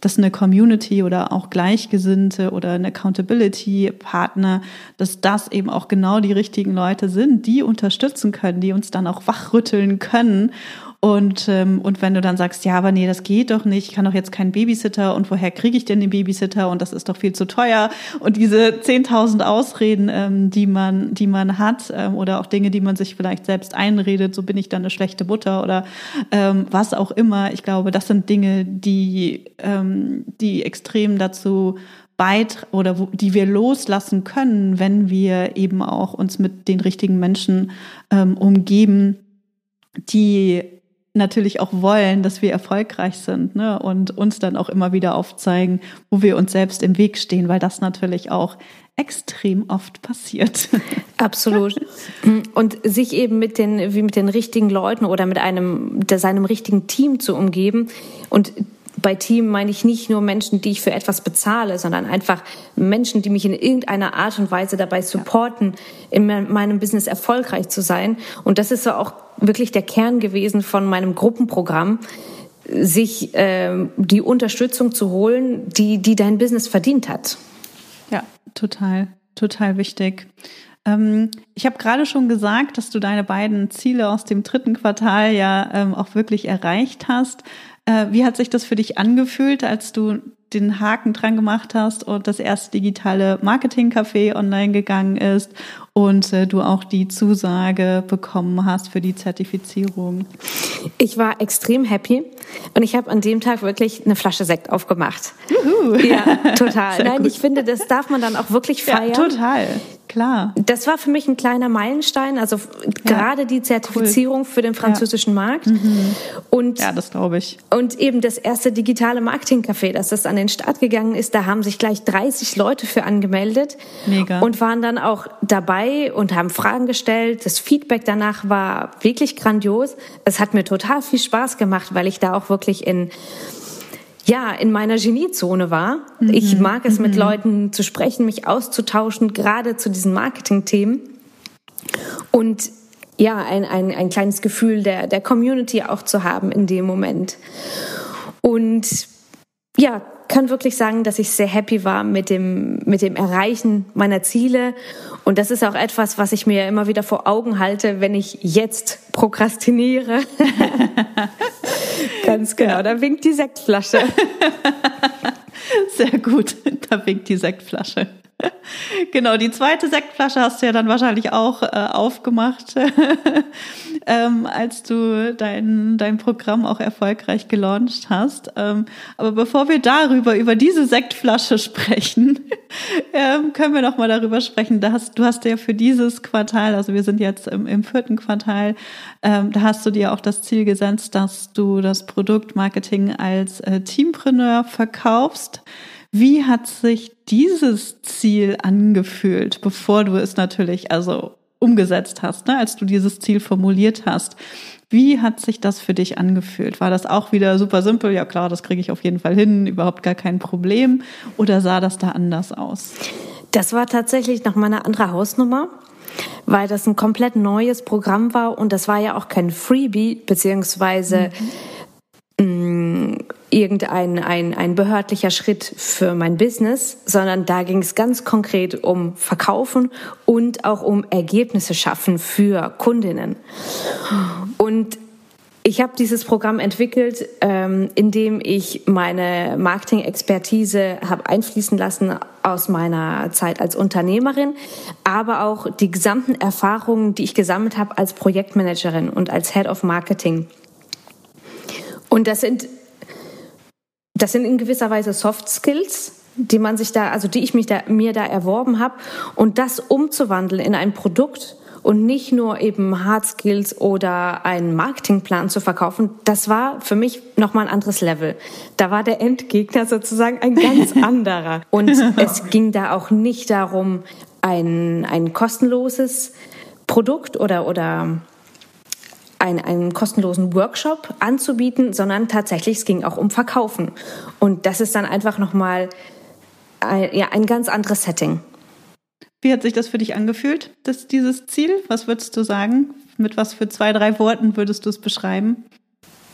dass eine Community oder auch Gleichgesinnte oder ein Accountability-Partner, dass das eben auch genau die richtigen Leute sind, die unterstützen können, die uns dann auch wachrütteln können. Und, ähm, und wenn du dann sagst, ja, aber nee, das geht doch nicht, ich kann doch jetzt keinen Babysitter und woher kriege ich denn den Babysitter und das ist doch viel zu teuer und diese 10.000 Ausreden, ähm, die man, die man hat ähm, oder auch Dinge, die man sich vielleicht selbst einredet, so bin ich dann eine schlechte Mutter oder ähm, was auch immer. Ich glaube, das sind Dinge, die, ähm, die extrem dazu beit oder wo, die wir loslassen können, wenn wir eben auch uns mit den richtigen Menschen ähm, umgeben, die natürlich auch wollen, dass wir erfolgreich sind ne? und uns dann auch immer wieder aufzeigen, wo wir uns selbst im Weg stehen, weil das natürlich auch extrem oft passiert. Absolut. Und sich eben mit den, wie mit den richtigen Leuten oder mit einem, seinem richtigen Team zu umgeben und bei Team meine ich nicht nur Menschen, die ich für etwas bezahle, sondern einfach Menschen, die mich in irgendeiner Art und Weise dabei supporten, in meinem Business erfolgreich zu sein. Und das ist so auch wirklich der Kern gewesen von meinem Gruppenprogramm, sich äh, die Unterstützung zu holen, die, die dein Business verdient hat. Ja, total, total wichtig. Ähm, ich habe gerade schon gesagt, dass du deine beiden Ziele aus dem dritten Quartal ja ähm, auch wirklich erreicht hast. Äh, wie hat sich das für dich angefühlt, als du den Haken dran gemacht hast und das erste digitale Marketing-Café online gegangen ist und äh, du auch die Zusage bekommen hast für die Zertifizierung? Ich war extrem happy und ich habe an dem Tag wirklich eine Flasche Sekt aufgemacht. Juhu. Ja, total. Sehr Nein, gut. ich finde, das darf man dann auch wirklich feiern. Ja, total. Klar. Das war für mich ein kleiner Meilenstein, also ja. gerade die Zertifizierung cool. für den französischen ja. Markt. Mhm. Und, ja, das glaube ich. Und eben das erste digitale Marketing-Café, dass das an den Start gegangen ist, da haben sich gleich 30 Leute für angemeldet. Mega. Und waren dann auch dabei und haben Fragen gestellt. Das Feedback danach war wirklich grandios. Es hat mir total viel Spaß gemacht, weil ich da auch wirklich in ja, in meiner Geniezone war. Mhm. Ich mag es, mit mhm. Leuten zu sprechen, mich auszutauschen, gerade zu diesen Marketing-Themen. Und ja, ein, ein, ein kleines Gefühl der, der Community auch zu haben in dem Moment. Und ja, kann wirklich sagen, dass ich sehr happy war mit dem, mit dem Erreichen meiner Ziele. Und das ist auch etwas, was ich mir immer wieder vor Augen halte, wenn ich jetzt prokrastiniere. Ganz genau, ja. da winkt die Sektflasche. Sehr gut, da winkt die Sektflasche. Genau, die zweite Sektflasche hast du ja dann wahrscheinlich auch äh, aufgemacht, ähm, als du dein, dein Programm auch erfolgreich gelauncht hast. Ähm, aber bevor wir darüber, über diese Sektflasche sprechen, ähm, können wir noch mal darüber sprechen. Da hast, du hast ja für dieses Quartal, also wir sind jetzt im, im vierten Quartal, ähm, da hast du dir auch das Ziel gesetzt, dass du das Produktmarketing als äh, Teampreneur verkaufst. Wie hat sich dieses Ziel angefühlt, bevor du es natürlich also umgesetzt hast, ne, als du dieses Ziel formuliert hast? Wie hat sich das für dich angefühlt? War das auch wieder super simpel? Ja klar, das kriege ich auf jeden Fall hin, überhaupt gar kein Problem. Oder sah das da anders aus? Das war tatsächlich noch mal eine andere Hausnummer weil das ein komplett neues Programm war und das war ja auch kein Freebie, beziehungsweise mhm irgendein ein, ein behördlicher Schritt für mein Business, sondern da ging es ganz konkret um Verkaufen und auch um Ergebnisse schaffen für Kundinnen. Und ich habe dieses Programm entwickelt, ähm, indem ich meine Marketing-Expertise habe einfließen lassen aus meiner Zeit als Unternehmerin, aber auch die gesamten Erfahrungen, die ich gesammelt habe als Projektmanagerin und als Head of Marketing. Und das sind das sind in gewisser Weise Soft Skills, die man sich da, also die ich mich da, mir da erworben habe und das umzuwandeln in ein Produkt und nicht nur eben Hard Skills oder einen Marketingplan zu verkaufen, das war für mich nochmal ein anderes Level. Da war der Endgegner sozusagen ein ganz anderer. Und es ging da auch nicht darum, ein, ein kostenloses Produkt oder, oder einen, einen kostenlosen Workshop anzubieten, sondern tatsächlich es ging auch um Verkaufen. Und das ist dann einfach nochmal ein, ja, ein ganz anderes Setting. Wie hat sich das für dich angefühlt, das, dieses Ziel? Was würdest du sagen? Mit was für zwei, drei Worten würdest du es beschreiben?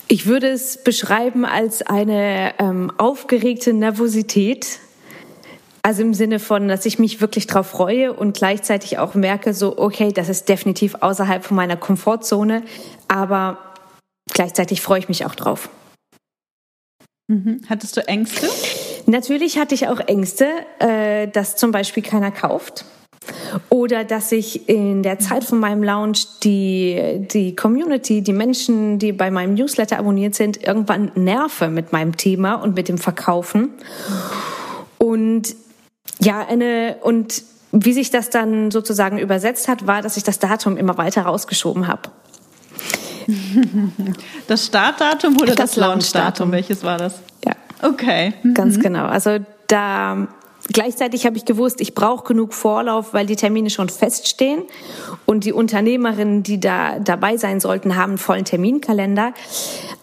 Ich würde es beschreiben als eine ähm, aufgeregte Nervosität, also im Sinne von, dass ich mich wirklich drauf freue und gleichzeitig auch merke, so, okay, das ist definitiv außerhalb von meiner Komfortzone, aber gleichzeitig freue ich mich auch drauf. Mhm. Hattest du Ängste? Natürlich hatte ich auch Ängste, äh, dass zum Beispiel keiner kauft. Oder dass ich in der Zeit von meinem Lounge die, die Community, die Menschen, die bei meinem Newsletter abonniert sind, irgendwann nerve mit meinem Thema und mit dem Verkaufen. Ja, eine, und wie sich das dann sozusagen übersetzt hat, war, dass ich das Datum immer weiter rausgeschoben habe. Das Startdatum oder das, das Launchdatum? Welches war das? Ja. Okay. Ganz mhm. genau. Also da Gleichzeitig habe ich gewusst, ich brauche genug Vorlauf, weil die Termine schon feststehen und die Unternehmerinnen, die da dabei sein sollten, haben einen vollen Terminkalender.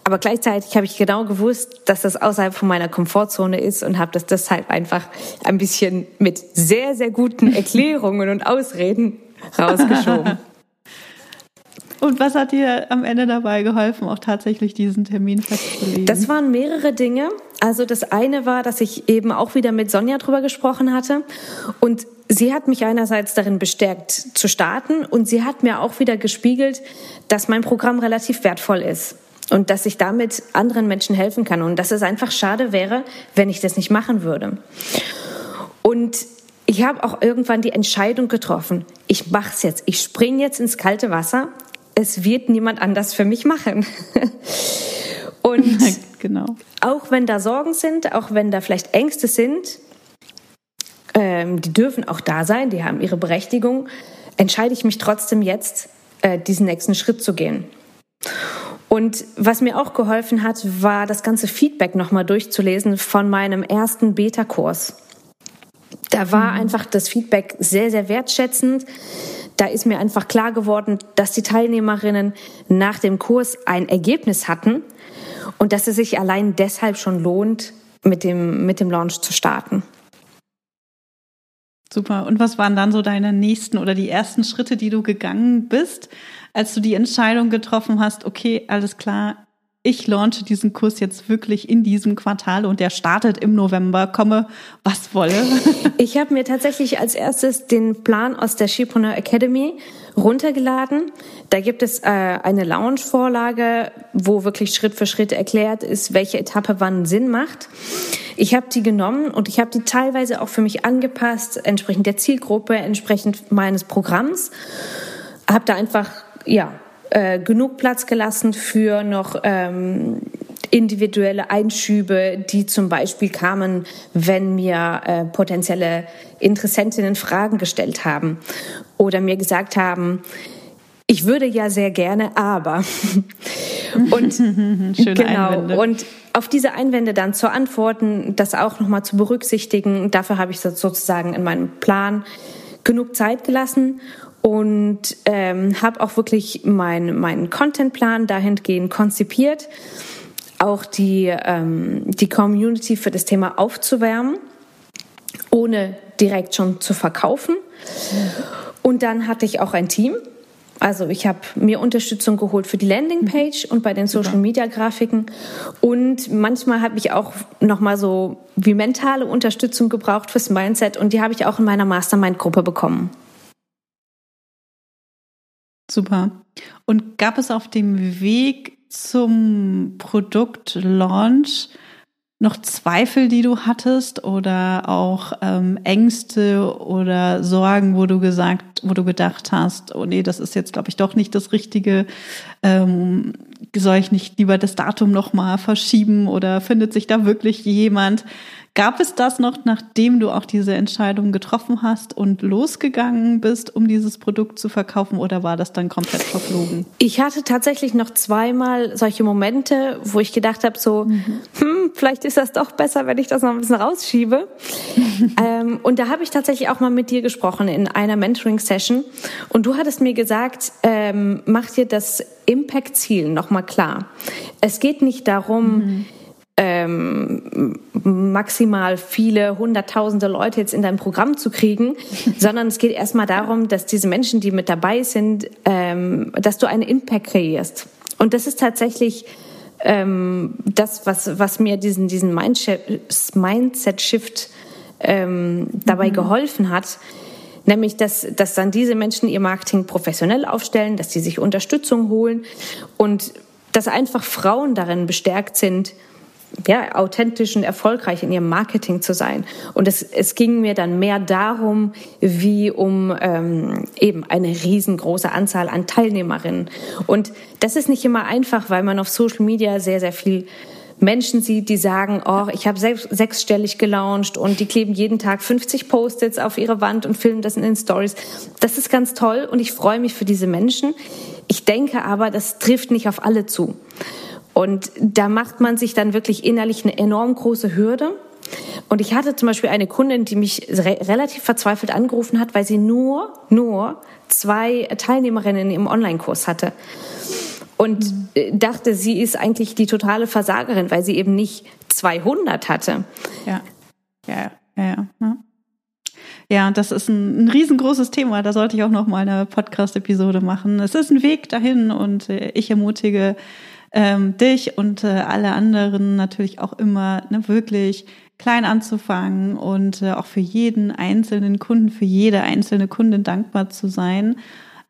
Aber gleichzeitig habe ich genau gewusst, dass das außerhalb von meiner Komfortzone ist und habe das deshalb einfach ein bisschen mit sehr, sehr guten Erklärungen und Ausreden rausgeschoben. Und was hat dir am Ende dabei geholfen, auch tatsächlich diesen Termin festzulegen? Das waren mehrere Dinge. Also das eine war, dass ich eben auch wieder mit Sonja drüber gesprochen hatte. Und sie hat mich einerseits darin bestärkt zu starten. Und sie hat mir auch wieder gespiegelt, dass mein Programm relativ wertvoll ist. Und dass ich damit anderen Menschen helfen kann. Und dass es einfach schade wäre, wenn ich das nicht machen würde. Und ich habe auch irgendwann die Entscheidung getroffen, ich mache es jetzt, ich springe jetzt ins kalte Wasser es wird niemand anders für mich machen. Und genau. auch wenn da Sorgen sind, auch wenn da vielleicht Ängste sind, ähm, die dürfen auch da sein, die haben ihre Berechtigung, entscheide ich mich trotzdem jetzt, äh, diesen nächsten Schritt zu gehen. Und was mir auch geholfen hat, war das ganze Feedback nochmal durchzulesen von meinem ersten Beta-Kurs. Da war mhm. einfach das Feedback sehr, sehr wertschätzend da ist mir einfach klar geworden, dass die Teilnehmerinnen nach dem Kurs ein Ergebnis hatten und dass es sich allein deshalb schon lohnt, mit dem, mit dem Launch zu starten. Super. Und was waren dann so deine nächsten oder die ersten Schritte, die du gegangen bist, als du die Entscheidung getroffen hast, okay, alles klar, ich launche diesen Kurs jetzt wirklich in diesem Quartal und der startet im November, komme was wolle. Ich habe mir tatsächlich als erstes den Plan aus der Shipreneur Academy runtergeladen. Da gibt es äh, eine Launch-Vorlage, wo wirklich Schritt für Schritt erklärt ist, welche Etappe wann Sinn macht. Ich habe die genommen und ich habe die teilweise auch für mich angepasst, entsprechend der Zielgruppe, entsprechend meines Programms. Habe da einfach ja äh, genug Platz gelassen für noch ähm, individuelle Einschübe, die zum Beispiel kamen, wenn mir äh, potenzielle Interessentinnen Fragen gestellt haben oder mir gesagt haben, ich würde ja sehr gerne, aber. und genau. Einwände. Und auf diese Einwände dann zu antworten, das auch nochmal zu berücksichtigen, dafür habe ich sozusagen in meinem Plan genug Zeit gelassen und ähm, habe auch wirklich meinen mein Contentplan dahingehend konzipiert, auch die, ähm, die Community für das Thema aufzuwärmen, ohne direkt schon zu verkaufen. Und dann hatte ich auch ein Team. Also ich habe mir Unterstützung geholt für die Landingpage und bei den Social Media Grafiken und manchmal habe ich auch noch mal so wie mentale Unterstützung gebraucht fürs Mindset und die habe ich auch in meiner Mastermind Gruppe bekommen. Super. Und gab es auf dem Weg zum Produktlaunch noch Zweifel, die du hattest oder auch ähm, Ängste oder Sorgen, wo du gesagt, wo du gedacht hast, oh nee, das ist jetzt glaube ich doch nicht das Richtige. Ähm, soll ich nicht lieber das Datum noch mal verschieben oder findet sich da wirklich jemand? Gab es das noch, nachdem du auch diese Entscheidung getroffen hast und losgegangen bist, um dieses Produkt zu verkaufen, oder war das dann komplett verflogen? Ich hatte tatsächlich noch zweimal solche Momente, wo ich gedacht habe, so, mhm. hm, vielleicht ist das doch besser, wenn ich das noch ein bisschen rausschiebe. ähm, und da habe ich tatsächlich auch mal mit dir gesprochen in einer Mentoring-Session. Und du hattest mir gesagt, ähm, mach dir das Impact-Ziel nochmal klar. Es geht nicht darum, mhm ähm, maximal viele hunderttausende Leute jetzt in dein Programm zu kriegen, sondern es geht erstmal darum, dass diese Menschen, die mit dabei sind, ähm, dass du einen Impact kreierst. Und das ist tatsächlich ähm, das, was, was mir diesen, diesen Mindset-Shift ähm, dabei mhm. geholfen hat. Nämlich, dass, dass dann diese Menschen ihr Marketing professionell aufstellen, dass sie sich Unterstützung holen und dass einfach Frauen darin bestärkt sind, ja, authentisch und erfolgreich in ihrem Marketing zu sein. Und es, es ging mir dann mehr darum, wie um ähm, eben eine riesengroße Anzahl an Teilnehmerinnen. Und das ist nicht immer einfach, weil man auf Social Media sehr, sehr viel Menschen sieht, die sagen, oh, ich habe sechs, sechsstellig gelauncht und die kleben jeden Tag 50 Post-its auf ihre Wand und filmen das in den Stories. Das ist ganz toll und ich freue mich für diese Menschen. Ich denke aber, das trifft nicht auf alle zu. Und da macht man sich dann wirklich innerlich eine enorm große Hürde. Und ich hatte zum Beispiel eine Kundin, die mich re relativ verzweifelt angerufen hat, weil sie nur, nur zwei Teilnehmerinnen im Online-Kurs hatte. Und mhm. dachte, sie ist eigentlich die totale Versagerin, weil sie eben nicht 200 hatte. Ja, ja, ja, ja. Ja, das ist ein, ein riesengroßes Thema. Da sollte ich auch noch mal eine Podcast-Episode machen. Es ist ein Weg dahin und äh, ich ermutige ähm, dich und äh, alle anderen natürlich auch immer ne, wirklich klein anzufangen und äh, auch für jeden einzelnen Kunden, für jede einzelne Kundin dankbar zu sein.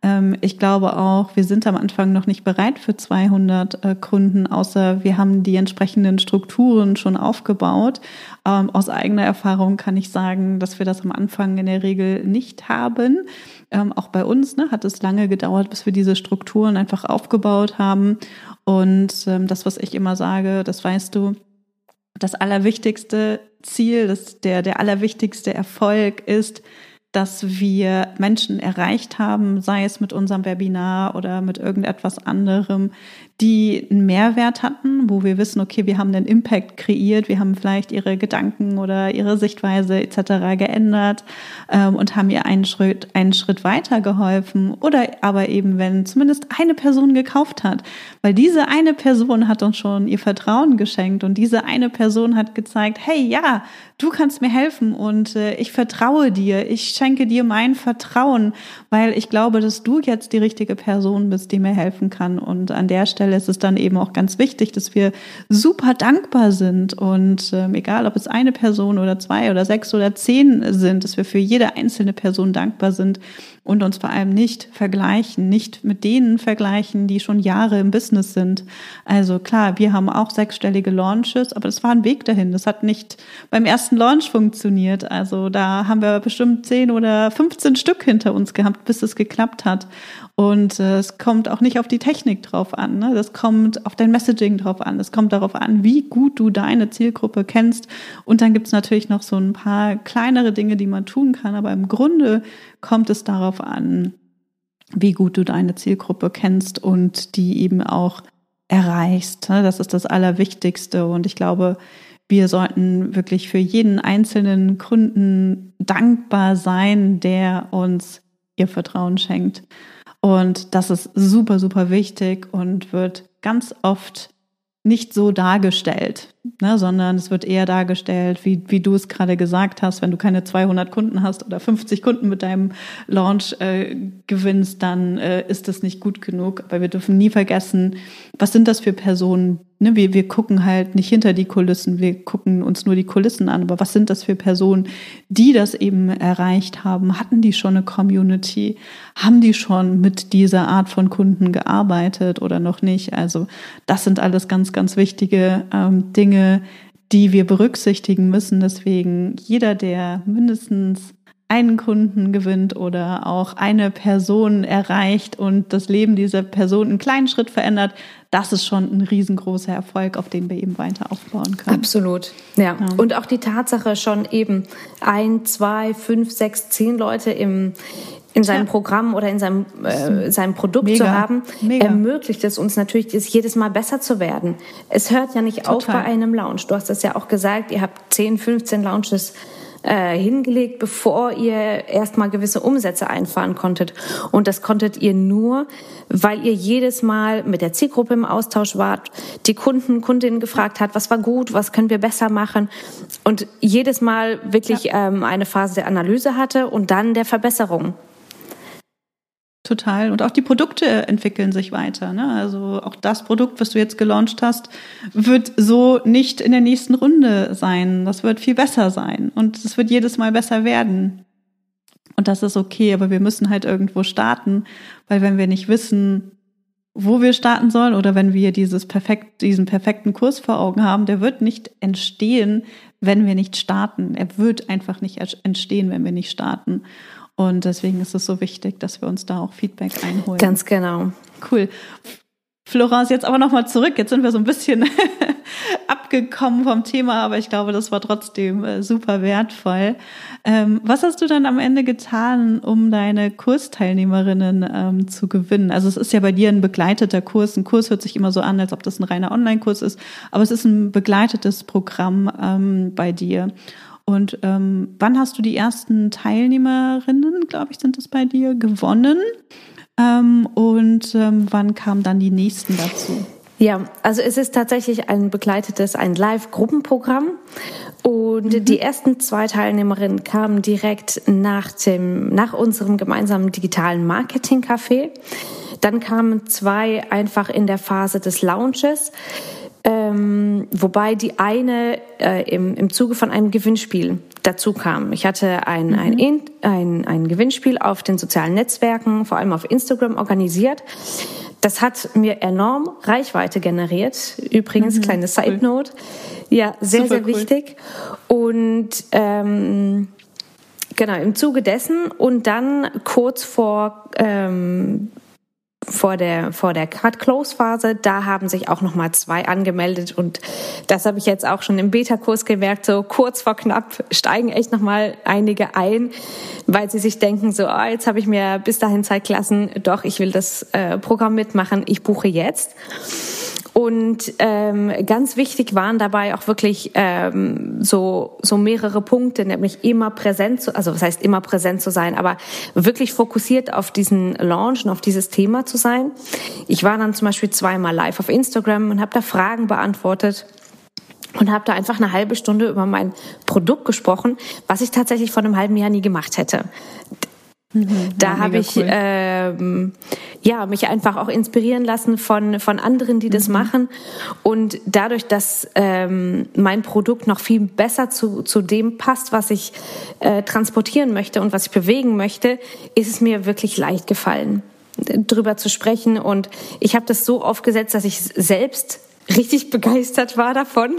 Ähm, ich glaube auch, wir sind am Anfang noch nicht bereit für 200 äh, Kunden, außer wir haben die entsprechenden Strukturen schon aufgebaut. Ähm, aus eigener Erfahrung kann ich sagen, dass wir das am Anfang in der Regel nicht haben. Ähm, auch bei uns ne, hat es lange gedauert, bis wir diese Strukturen einfach aufgebaut haben. Und ähm, das, was ich immer sage, das weißt du, das allerwichtigste Ziel, das, der, der allerwichtigste Erfolg ist, dass wir Menschen erreicht haben, sei es mit unserem Webinar oder mit irgendetwas anderem, die einen Mehrwert hatten, wo wir wissen, okay, wir haben einen Impact kreiert, wir haben vielleicht ihre Gedanken oder ihre Sichtweise etc. geändert ähm, und haben ihr einen Schritt, einen Schritt weiter geholfen. Oder aber eben, wenn zumindest eine Person gekauft hat, weil diese eine Person hat uns schon ihr Vertrauen geschenkt und diese eine Person hat gezeigt, hey, ja, du kannst mir helfen und äh, ich vertraue dir, ich schenke dir mein Vertrauen, weil ich glaube, dass du jetzt die richtige Person bist, die mir helfen kann. Und an der Stelle Stelle ist es dann eben auch ganz wichtig, dass wir super dankbar sind und ähm, egal, ob es eine Person oder zwei oder sechs oder zehn sind, dass wir für jede einzelne Person dankbar sind und uns vor allem nicht vergleichen, nicht mit denen vergleichen, die schon Jahre im Business sind. Also klar, wir haben auch sechsstellige Launches, aber das war ein Weg dahin. Das hat nicht beim ersten Launch funktioniert. Also da haben wir bestimmt zehn oder 15 Stück hinter uns gehabt, bis es geklappt hat. Und äh, es kommt auch nicht auf die Technik drauf an. Ne? Das kommt auf dein Messaging drauf an. Es kommt darauf an, wie gut du deine Zielgruppe kennst. Und dann gibt's natürlich noch so ein paar kleinere Dinge, die man tun kann. Aber im Grunde kommt es darauf an, wie gut du deine Zielgruppe kennst und die eben auch erreichst. Ne? Das ist das Allerwichtigste. Und ich glaube, wir sollten wirklich für jeden einzelnen Kunden dankbar sein, der uns ihr Vertrauen schenkt. Und das ist super, super wichtig und wird ganz oft nicht so dargestellt, ne, sondern es wird eher dargestellt, wie, wie du es gerade gesagt hast, wenn du keine 200 Kunden hast oder 50 Kunden mit deinem Launch äh, gewinnst, dann äh, ist das nicht gut genug. Aber wir dürfen nie vergessen, was sind das für Personen, ne, wir, wir gucken halt nicht hinter die Kulissen, wir gucken uns nur die Kulissen an, aber was sind das für Personen, die das eben erreicht haben? Hatten die schon eine Community? Haben die schon mit dieser Art von Kunden gearbeitet oder noch nicht? Also das sind alles ganz, ganz wichtige ähm, Dinge, die wir berücksichtigen müssen. Deswegen jeder, der mindestens einen Kunden gewinnt oder auch eine Person erreicht und das Leben dieser Person einen kleinen Schritt verändert, das ist schon ein riesengroßer Erfolg, auf den wir eben weiter aufbauen können. Absolut, ja. ja. Und auch die Tatsache schon eben ein, zwei, fünf, sechs, zehn Leute im, in seinem ja. Programm oder in seinem, äh, seinem Produkt Mega. zu haben, Mega. ermöglicht es uns natürlich, jedes Mal besser zu werden. Es hört ja nicht Total. auf bei einem Launch. Du hast das ja auch gesagt, ihr habt 10, 15 Launches äh, hingelegt, bevor ihr erstmal gewisse Umsätze einfahren konntet. Und das konntet ihr nur, weil ihr jedes Mal mit der Zielgruppe im Austausch wart, die Kunden, Kundinnen gefragt hat, was war gut, was können wir besser machen und jedes Mal wirklich ja. ähm, eine Phase der Analyse hatte und dann der Verbesserung. Total. Und auch die Produkte entwickeln sich weiter. Ne? Also auch das Produkt, was du jetzt gelauncht hast, wird so nicht in der nächsten Runde sein. Das wird viel besser sein. Und es wird jedes Mal besser werden. Und das ist okay, aber wir müssen halt irgendwo starten, weil wenn wir nicht wissen, wo wir starten sollen oder wenn wir dieses perfekt, diesen perfekten Kurs vor Augen haben, der wird nicht entstehen, wenn wir nicht starten. Er wird einfach nicht entstehen, wenn wir nicht starten. Und deswegen ist es so wichtig, dass wir uns da auch Feedback einholen. Ganz genau. Cool. Florence, jetzt aber nochmal zurück. Jetzt sind wir so ein bisschen abgekommen vom Thema, aber ich glaube, das war trotzdem äh, super wertvoll. Ähm, was hast du dann am Ende getan, um deine Kursteilnehmerinnen ähm, zu gewinnen? Also es ist ja bei dir ein begleiteter Kurs. Ein Kurs hört sich immer so an, als ob das ein reiner Online-Kurs ist, aber es ist ein begleitetes Programm ähm, bei dir. Und ähm, wann hast du die ersten Teilnehmerinnen, glaube ich, sind das bei dir, gewonnen? Ähm, und ähm, wann kamen dann die nächsten dazu? Ja, also es ist tatsächlich ein begleitetes, ein Live-Gruppenprogramm. Und mhm. die ersten zwei Teilnehmerinnen kamen direkt nach dem, nach unserem gemeinsamen digitalen Marketing-Café. Dann kamen zwei einfach in der Phase des Launches. Ähm, wobei die eine äh, im, im Zuge von einem Gewinnspiel dazu kam. Ich hatte ein, mhm. ein, ein, ein Gewinnspiel auf den sozialen Netzwerken, vor allem auf Instagram, organisiert. Das hat mir enorm Reichweite generiert. Übrigens, mhm, kleine Side Note. Ja, sehr, Super sehr cool. wichtig. Und ähm, genau, im Zuge dessen und dann kurz vor ähm, vor der vor der Cut Close Phase, da haben sich auch noch mal zwei angemeldet und das habe ich jetzt auch schon im Beta Kurs gemerkt, so kurz vor knapp steigen echt noch mal einige ein, weil sie sich denken so, oh, jetzt habe ich mir bis dahin Zeit gelassen, doch ich will das äh, Programm mitmachen, ich buche jetzt. Und ähm, ganz wichtig waren dabei auch wirklich ähm, so, so mehrere Punkte, nämlich immer präsent zu, also was heißt immer präsent zu sein, aber wirklich fokussiert auf diesen Launch und auf dieses Thema zu sein. Ich war dann zum Beispiel zweimal live auf Instagram und habe da Fragen beantwortet und habe da einfach eine halbe Stunde über mein Produkt gesprochen, was ich tatsächlich vor einem halben Jahr nie gemacht hätte. Mhm, da habe ich cool. ähm, ja mich einfach auch inspirieren lassen von von anderen, die das mhm. machen und dadurch, dass ähm, mein Produkt noch viel besser zu zu dem passt, was ich äh, transportieren möchte und was ich bewegen möchte, ist es mir wirklich leicht gefallen drüber zu sprechen und ich habe das so aufgesetzt, dass ich selbst richtig begeistert war davon.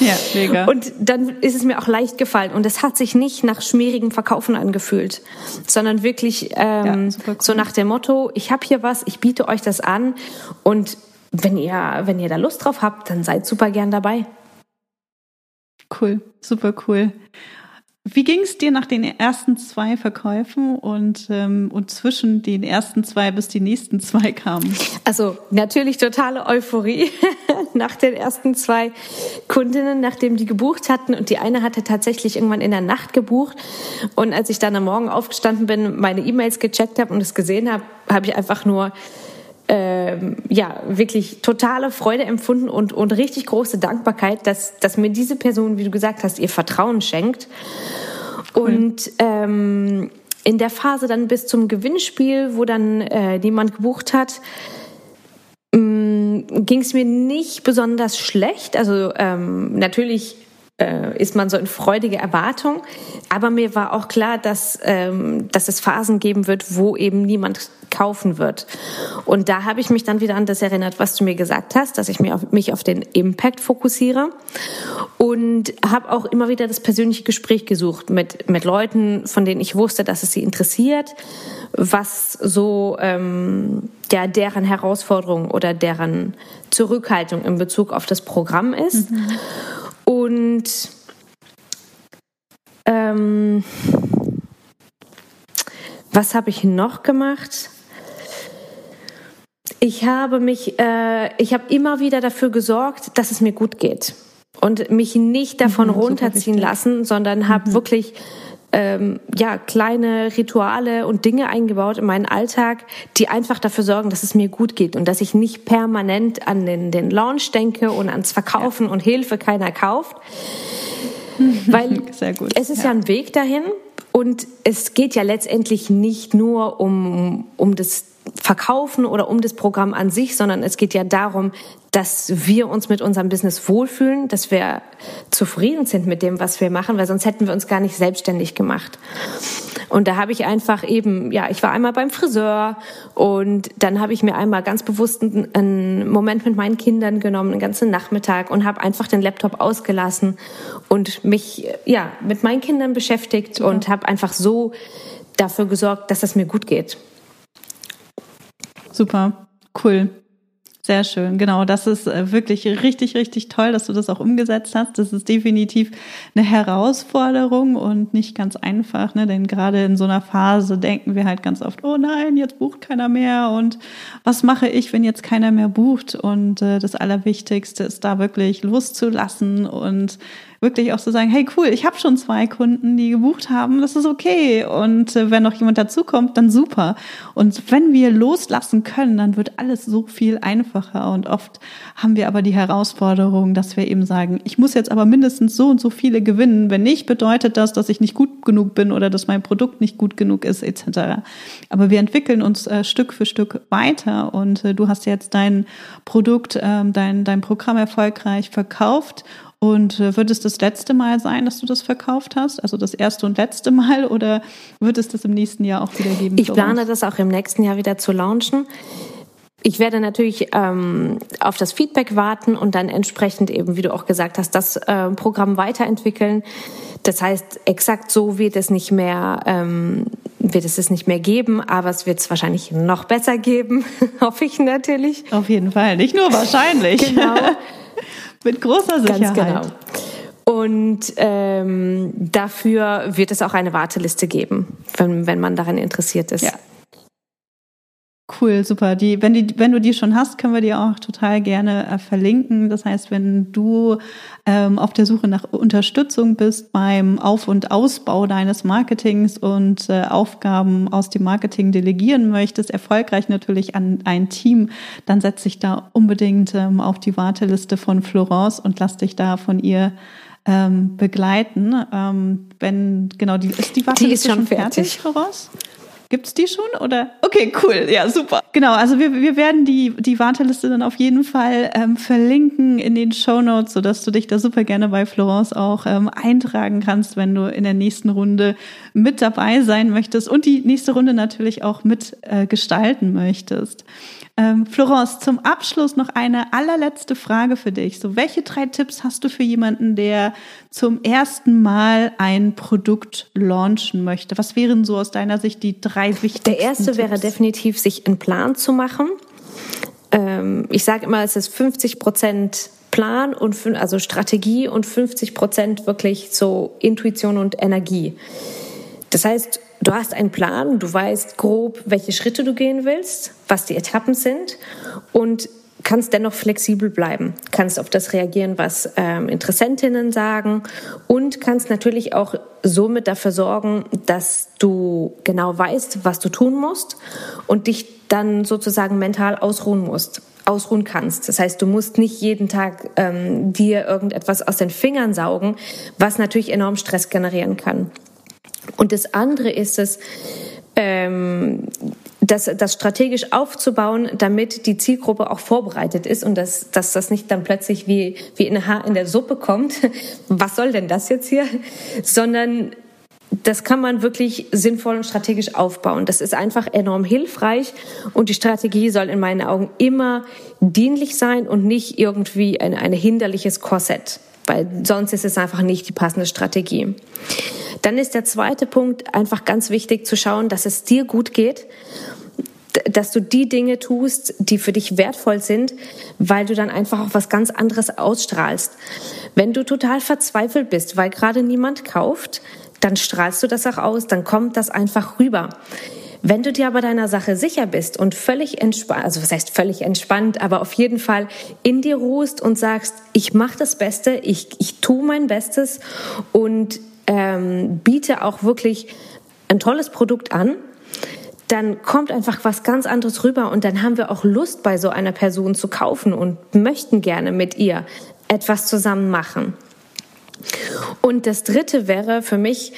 Ja, mega. Und dann ist es mir auch leicht gefallen. Und es hat sich nicht nach schmierigem Verkaufen angefühlt, sondern wirklich ähm, ja, cool. so nach dem Motto, ich habe hier was, ich biete euch das an und wenn ihr, wenn ihr da Lust drauf habt, dann seid super gern dabei. Cool, super cool. Wie ging es dir nach den ersten zwei Verkäufen und, ähm, und zwischen den ersten zwei bis die nächsten zwei kamen? Also natürlich totale Euphorie nach den ersten zwei Kundinnen, nachdem die gebucht hatten. Und die eine hatte tatsächlich irgendwann in der Nacht gebucht. Und als ich dann am Morgen aufgestanden bin, meine E-Mails gecheckt habe und es gesehen habe, habe ich einfach nur ähm, ja, wirklich totale Freude empfunden und, und richtig große Dankbarkeit, dass, dass mir diese Person, wie du gesagt hast, ihr Vertrauen schenkt. Cool. Und ähm, in der Phase dann bis zum Gewinnspiel, wo dann äh, jemand gebucht hat, mm, ging es mir nicht besonders schlecht. Also ähm, natürlich äh, ist man so in freudige Erwartung. Aber mir war auch klar, dass, ähm, dass es Phasen geben wird, wo eben niemand kaufen wird. Und da habe ich mich dann wieder an das erinnert, was du mir gesagt hast, dass ich mich auf, mich auf den Impact fokussiere und habe auch immer wieder das persönliche Gespräch gesucht mit, mit Leuten, von denen ich wusste, dass es sie interessiert, was so ähm, ja, deren Herausforderung oder deren Zurückhaltung in Bezug auf das Programm ist. Mhm. Und ähm, was habe ich noch gemacht? Ich habe mich, äh, ich habe immer wieder dafür gesorgt, dass es mir gut geht und mich nicht davon mhm, runterziehen lassen, sondern habe mhm. wirklich ähm, ja kleine Rituale und Dinge eingebaut in meinen Alltag, die einfach dafür sorgen, dass es mir gut geht und dass ich nicht permanent an den, den Launch denke und ans Verkaufen ja. und Hilfe keiner kauft. Weil es ist ja. ja ein Weg dahin und es geht ja letztendlich nicht nur um, um das Verkaufen oder um das Programm an sich, sondern es geht ja darum, dass wir uns mit unserem Business wohlfühlen, dass wir zufrieden sind mit dem, was wir machen, weil sonst hätten wir uns gar nicht selbstständig gemacht. Und da habe ich einfach eben, ja, ich war einmal beim Friseur und dann habe ich mir einmal ganz bewusst einen, Moment mit meinen Kindern genommen, einen ganzen Nachmittag und habe einfach den Laptop ausgelassen und mich ja mit meinen Kindern beschäftigt und habe einfach so dafür gesorgt, dass es mir gut geht. Super, cool. Sehr schön, genau. Das ist äh, wirklich richtig, richtig toll, dass du das auch umgesetzt hast. Das ist definitiv eine Herausforderung und nicht ganz einfach, ne? denn gerade in so einer Phase denken wir halt ganz oft, oh nein, jetzt bucht keiner mehr und was mache ich, wenn jetzt keiner mehr bucht? Und äh, das Allerwichtigste ist da wirklich loszulassen und wirklich auch zu sagen, hey cool, ich habe schon zwei Kunden, die gebucht haben, das ist okay. Und äh, wenn noch jemand dazukommt, dann super. Und wenn wir loslassen können, dann wird alles so viel einfacher. Und oft haben wir aber die Herausforderung, dass wir eben sagen, ich muss jetzt aber mindestens so und so viele gewinnen. Wenn nicht, bedeutet das, dass ich nicht gut genug bin oder dass mein Produkt nicht gut genug ist, etc. Aber wir entwickeln uns äh, Stück für Stück weiter. Und äh, du hast jetzt dein Produkt, äh, dein, dein Programm erfolgreich verkauft und äh, wird es das letzte Mal sein, dass du das verkauft hast? Also das erste und letzte Mal oder wird es das im nächsten Jahr auch wieder geben? Ich plane das auch im nächsten Jahr wieder zu launchen. Ich werde natürlich ähm, auf das Feedback warten und dann entsprechend eben, wie du auch gesagt hast, das äh, Programm weiterentwickeln. Das heißt, exakt so wird es nicht mehr, ähm, wird es es nicht mehr geben, aber es wird es wahrscheinlich noch besser geben, hoffe ich natürlich. Auf jeden Fall, nicht nur wahrscheinlich. Genau. Mit großer Sicherheit. Ganz genau. Und ähm, dafür wird es auch eine Warteliste geben, wenn, wenn man daran interessiert ist. Ja. Cool, super. Die, wenn, die, wenn du die schon hast, können wir die auch total gerne äh, verlinken. Das heißt, wenn du ähm, auf der Suche nach Unterstützung bist beim Auf- und Ausbau deines Marketings und äh, Aufgaben aus dem Marketing delegieren möchtest, erfolgreich natürlich an ein Team, dann setz dich da unbedingt ähm, auf die Warteliste von Florence und lass dich da von ihr ähm, begleiten. Ähm, wenn genau die ist die Warteliste die ist schon, schon fertig, fertig Florence? Gibt's die schon oder? Okay, cool, ja super. Genau, also wir, wir werden die die Warteliste dann auf jeden Fall ähm, verlinken in den Show Notes, so dass du dich da super gerne bei Florence auch ähm, eintragen kannst, wenn du in der nächsten Runde mit dabei sein möchtest und die nächste Runde natürlich auch mit äh, gestalten möchtest. Ähm, Florence, zum Abschluss noch eine allerletzte Frage für dich. So, welche drei Tipps hast du für jemanden, der zum ersten Mal ein Produkt launchen möchte? Was wären so aus deiner Sicht die drei wichtigsten? Der erste Tipps? wäre definitiv, sich einen Plan zu machen. Ähm, ich sage immer, es ist 50 Prozent Plan und also Strategie und 50 Prozent wirklich so Intuition und Energie. Das heißt, Du hast einen Plan, du weißt grob, welche Schritte du gehen willst, was die Etappen sind und kannst dennoch flexibel bleiben, kannst auf das reagieren, was ähm, Interessentinnen sagen und kannst natürlich auch somit dafür sorgen, dass du genau weißt, was du tun musst und dich dann sozusagen mental ausruhen musst ausruhen kannst. Das heißt, du musst nicht jeden Tag ähm, dir irgendetwas aus den Fingern saugen, was natürlich enorm Stress generieren kann. Und das andere ist es, ähm, das, das strategisch aufzubauen, damit die Zielgruppe auch vorbereitet ist und dass, dass das nicht dann plötzlich wie, wie ein Haar in der Suppe kommt. Was soll denn das jetzt hier? Sondern das kann man wirklich sinnvoll und strategisch aufbauen. Das ist einfach enorm hilfreich und die Strategie soll in meinen Augen immer dienlich sein und nicht irgendwie ein, ein hinderliches Korsett, weil sonst ist es einfach nicht die passende Strategie. Dann ist der zweite Punkt einfach ganz wichtig zu schauen, dass es dir gut geht, dass du die Dinge tust, die für dich wertvoll sind, weil du dann einfach auch was ganz anderes ausstrahlst. Wenn du total verzweifelt bist, weil gerade niemand kauft, dann strahlst du das auch aus, dann kommt das einfach rüber. Wenn du dir aber deiner Sache sicher bist und völlig entspannt, also was heißt völlig entspannt, aber auf jeden Fall in dir ruhst und sagst, ich mache das Beste, ich, ich tue mein Bestes und ähm, biete auch wirklich ein tolles Produkt an, dann kommt einfach was ganz anderes rüber und dann haben wir auch Lust bei so einer Person zu kaufen und möchten gerne mit ihr etwas zusammen machen. Und das dritte wäre für mich,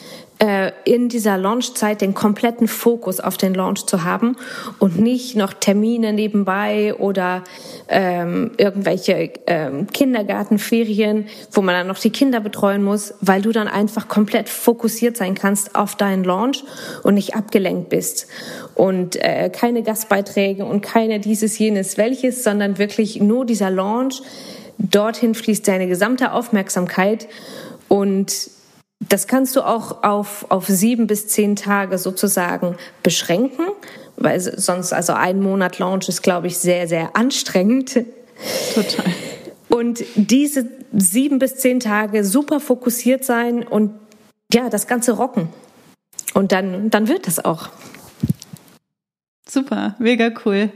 in dieser Launchzeit den kompletten Fokus auf den Launch zu haben und nicht noch Termine nebenbei oder ähm, irgendwelche ähm, Kindergartenferien, wo man dann noch die Kinder betreuen muss, weil du dann einfach komplett fokussiert sein kannst auf deinen Launch und nicht abgelenkt bist und äh, keine Gastbeiträge und keine dieses jenes welches, sondern wirklich nur dieser Launch. Dorthin fließt deine gesamte Aufmerksamkeit und das kannst du auch auf, auf sieben bis zehn Tage sozusagen beschränken, weil sonst, also ein Monat Launch ist, glaube ich, sehr, sehr anstrengend. Total. Und diese sieben bis zehn Tage super fokussiert sein und ja, das Ganze rocken. Und dann, dann wird das auch. Super, mega cool.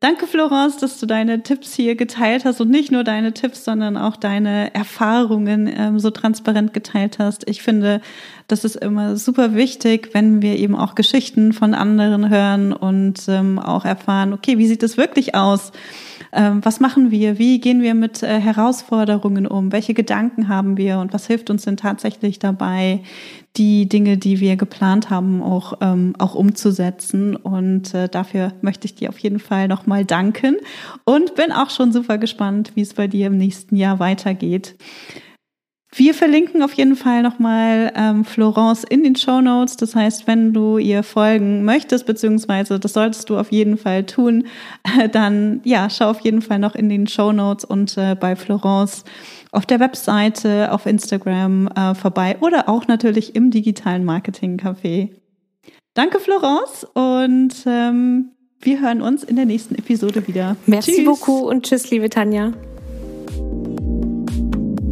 Danke, Florence, dass du deine Tipps hier geteilt hast und nicht nur deine Tipps, sondern auch deine Erfahrungen ähm, so transparent geteilt hast. Ich finde, das ist immer super wichtig, wenn wir eben auch Geschichten von anderen hören und ähm, auch erfahren, okay, wie sieht es wirklich aus? Ähm, was machen wir? Wie gehen wir mit äh, Herausforderungen um? Welche Gedanken haben wir und was hilft uns denn tatsächlich dabei, die Dinge, die wir geplant haben, auch, ähm, auch umzusetzen? Und äh, dafür möchte ich dir auf jeden Fall nochmal danken und bin auch schon super gespannt, wie es bei dir im nächsten Jahr weitergeht. Wir verlinken auf jeden Fall nochmal ähm, Florence in den Show Notes. Das heißt, wenn du ihr folgen möchtest, beziehungsweise das solltest du auf jeden Fall tun, äh, dann ja, schau auf jeden Fall noch in den Show Notes und äh, bei Florence auf der Webseite, auf Instagram äh, vorbei oder auch natürlich im digitalen Marketing Café. Danke, Florence, und ähm, wir hören uns in der nächsten Episode wieder. Merci tschüss. beaucoup und tschüss, liebe Tanja.